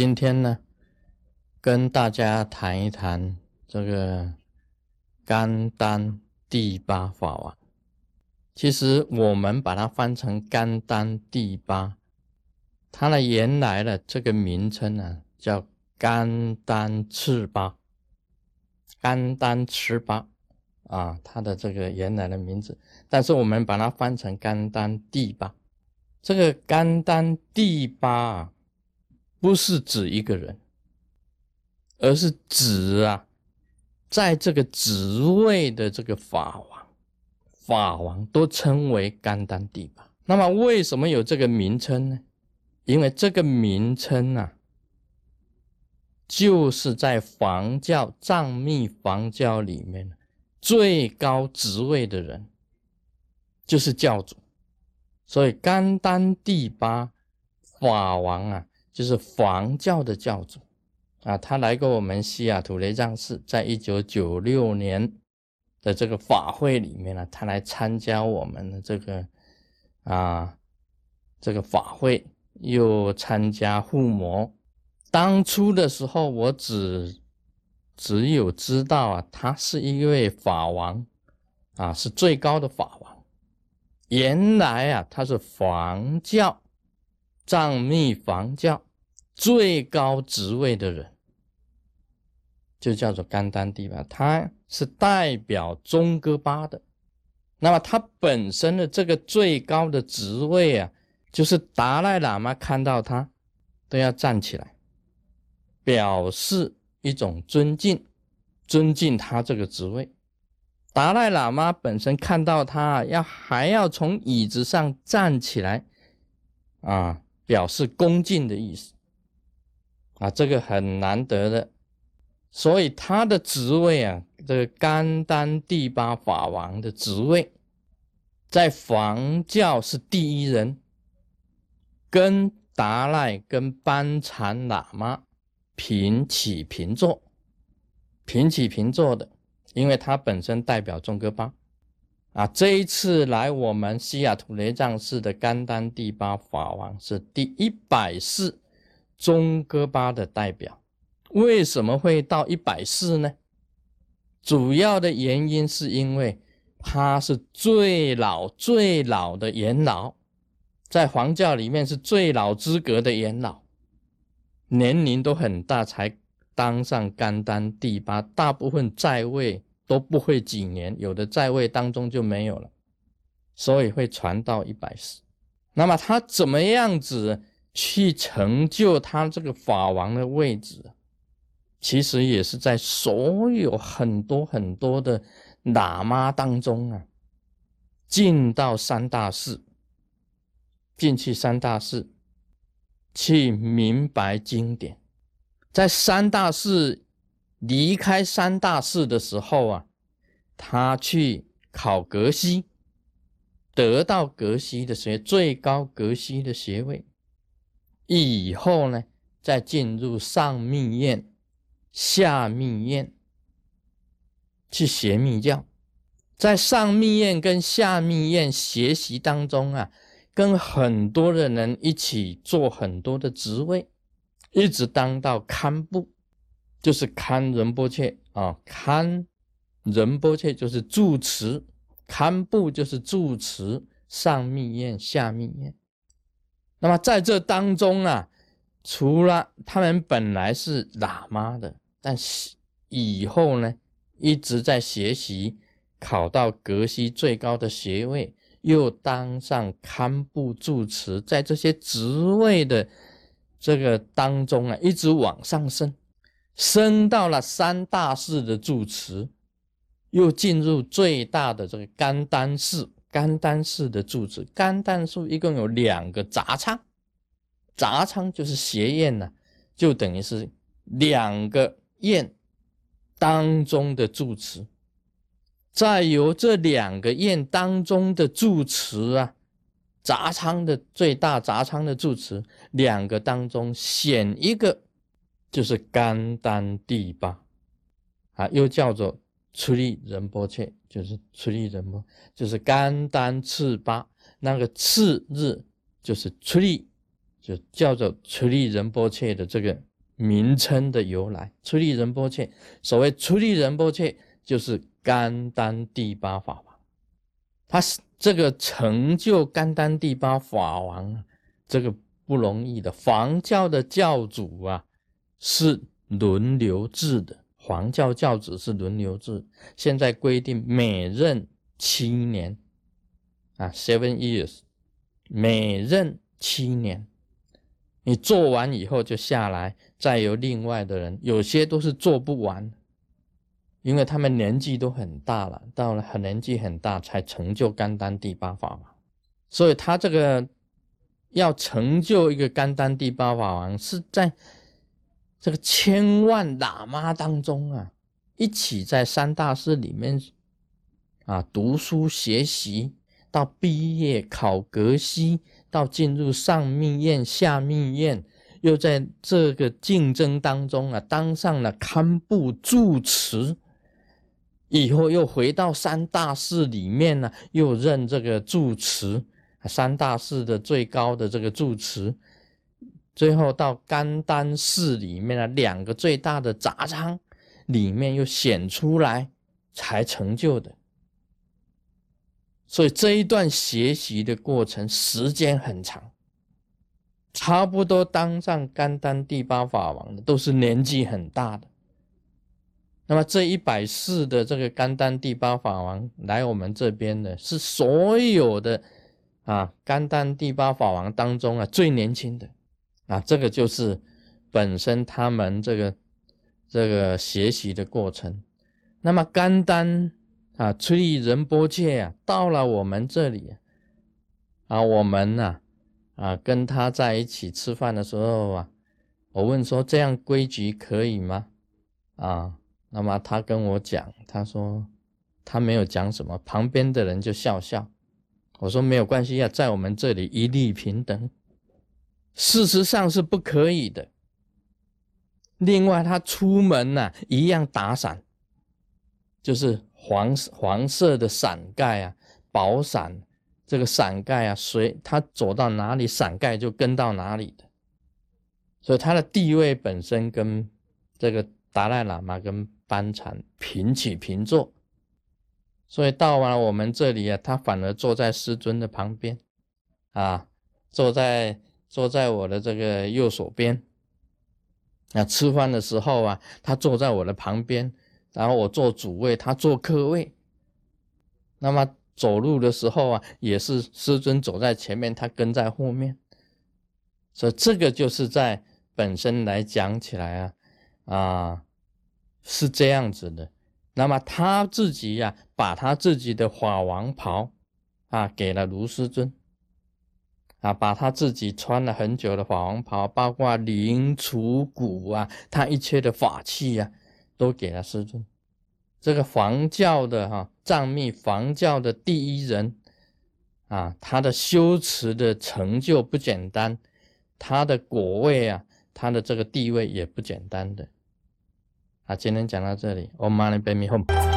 今天呢，跟大家谈一谈这个甘丹第八法王。其实我们把它翻成甘丹第八，它的原来的这个名称呢叫甘丹赤巴，甘丹赤巴啊，它的这个原来的名字。但是我们把它翻成甘丹第八，这个甘丹第八啊。不是指一个人，而是指啊，在这个职位的这个法王，法王都称为甘丹第八。那么为什么有这个名称呢？因为这个名称啊，就是在房教藏密房教里面最高职位的人，就是教主。所以甘丹第八法王啊。就是房教的教主啊，他来过我们西雅图雷藏寺，在一九九六年的这个法会里面呢，他来参加我们的这个啊这个法会，又参加护摩。当初的时候，我只只有知道啊，他是一位法王啊，是最高的法王。原来啊，他是房教。藏密房教最高职位的人，就叫做甘丹帝吧，他是代表中哥巴的。那么他本身的这个最高的职位啊，就是达赖喇嘛看到他都要站起来，表示一种尊敬，尊敬他这个职位。达赖喇嘛本身看到他要还要从椅子上站起来，啊。表示恭敬的意思。啊，这个很难得的，所以他的职位啊，这个甘丹第八法王的职位，在房教是第一人，跟达赖跟班禅喇嘛平起平坐，平起平坐的，因为他本身代表中哥巴。啊，这一次来我们西雅图雷藏寺的甘丹第八法王是第一百世中哥巴的代表。为什么会到一百世呢？主要的原因是因为他是最老最老的元老，在黄教里面是最老资格的元老，年龄都很大才当上甘丹第八，大部分在位。都不会几年，有的在位当中就没有了，所以会传到一百世。那么他怎么样子去成就他这个法王的位置？其实也是在所有很多很多的喇嘛当中啊，进到三大寺，进去三大寺，去明白经典，在三大寺。离开三大寺的时候啊，他去考格西，得到格西的学最高格西的学位，以后呢，再进入上密院、下密院去学密教，在上密院跟下密院学习当中啊，跟很多的人一起做很多的职位，一直当到堪布。就是堪仁波切啊，堪仁波切就是住持，堪布就是住持上密院、下密院。那么在这当中啊，除了他们本来是喇嘛的，但是以后呢，一直在学习，考到格西最高的学位，又当上堪布住持，在这些职位的这个当中啊，一直往上升。升到了三大寺的住持，又进入最大的这个甘丹寺，甘丹寺的住持。甘丹寺一共有两个杂仓，杂仓就是邪院呢，就等于是两个院当中的住持。再由这两个院当中的住持啊，杂仓的最大杂仓的住持，两个当中选一个。就是甘丹第八啊，又叫做出利仁波切，就是出利仁波，就是甘丹次八，那个次日就是出利，就叫做出利仁波切的这个名称的由来。出离仁波切，所谓出离仁波切，就是甘丹第八法王。他是这个成就甘丹第八法王，这个不容易的。房教的教主啊，是轮流制的。黄教教主是轮流制，现在规定每任七年啊，seven years，每任七年。你做完以后就下来，再由另外的人。有些都是做不完，因为他们年纪都很大了，到了很年纪很大才成就甘丹第八法王。所以他这个要成就一个甘丹第八法王，是在这个千万喇嘛当中啊，一起在三大寺里面啊读书学习，到毕业考格西。到进入上密院、下密院，又在这个竞争当中啊，当上了堪布住持，以后又回到三大寺里面呢，又任这个住持，三大寺的最高的这个住持，最后到甘丹寺里面的两个最大的杂仓里面又显出来，才成就的。所以这一段学习的过程时间很长，差不多当上甘丹第八法王的都是年纪很大的。那么这一百世的这个甘丹第八法王来我们这边的是所有的啊甘丹第八法王当中啊最年轻的啊，这个就是本身他们这个这个学习的过程。那么甘丹。啊，崔仁波切啊，到了我们这里啊，我们呢啊，跟他在一起吃饭的时候啊，我问说这样规矩可以吗？啊，那么他跟我讲，他说他没有讲什么，旁边的人就笑笑。我说没有关系啊，在我们这里一律平等。事实上是不可以的。另外，他出门呢一样打伞，就是。黄黄色的伞盖啊，薄伞，这个伞盖啊，随他走到哪里，伞盖就跟到哪里的，所以他的地位本身跟这个达赖喇嘛跟班禅平起平坐，所以到完了我们这里啊，他反而坐在师尊的旁边，啊，坐在坐在我的这个右手边，啊，吃饭的时候啊，他坐在我的旁边。然后我坐主位，他坐客位。那么走路的时候啊，也是师尊走在前面，他跟在后面。所以这个就是在本身来讲起来啊，啊是这样子的。那么他自己呀，把他自己的法王袍啊给了卢师尊，啊，把他自己穿了很久的法王袍，包括灵、杵、骨啊，他一切的法器啊。都给了师尊，这个黄教的哈藏密黄教的第一人啊，他的修持的成就不简单，他的果位啊，他的这个地位也不简单的。啊，今天讲到这里，Om Mani Padme Hum。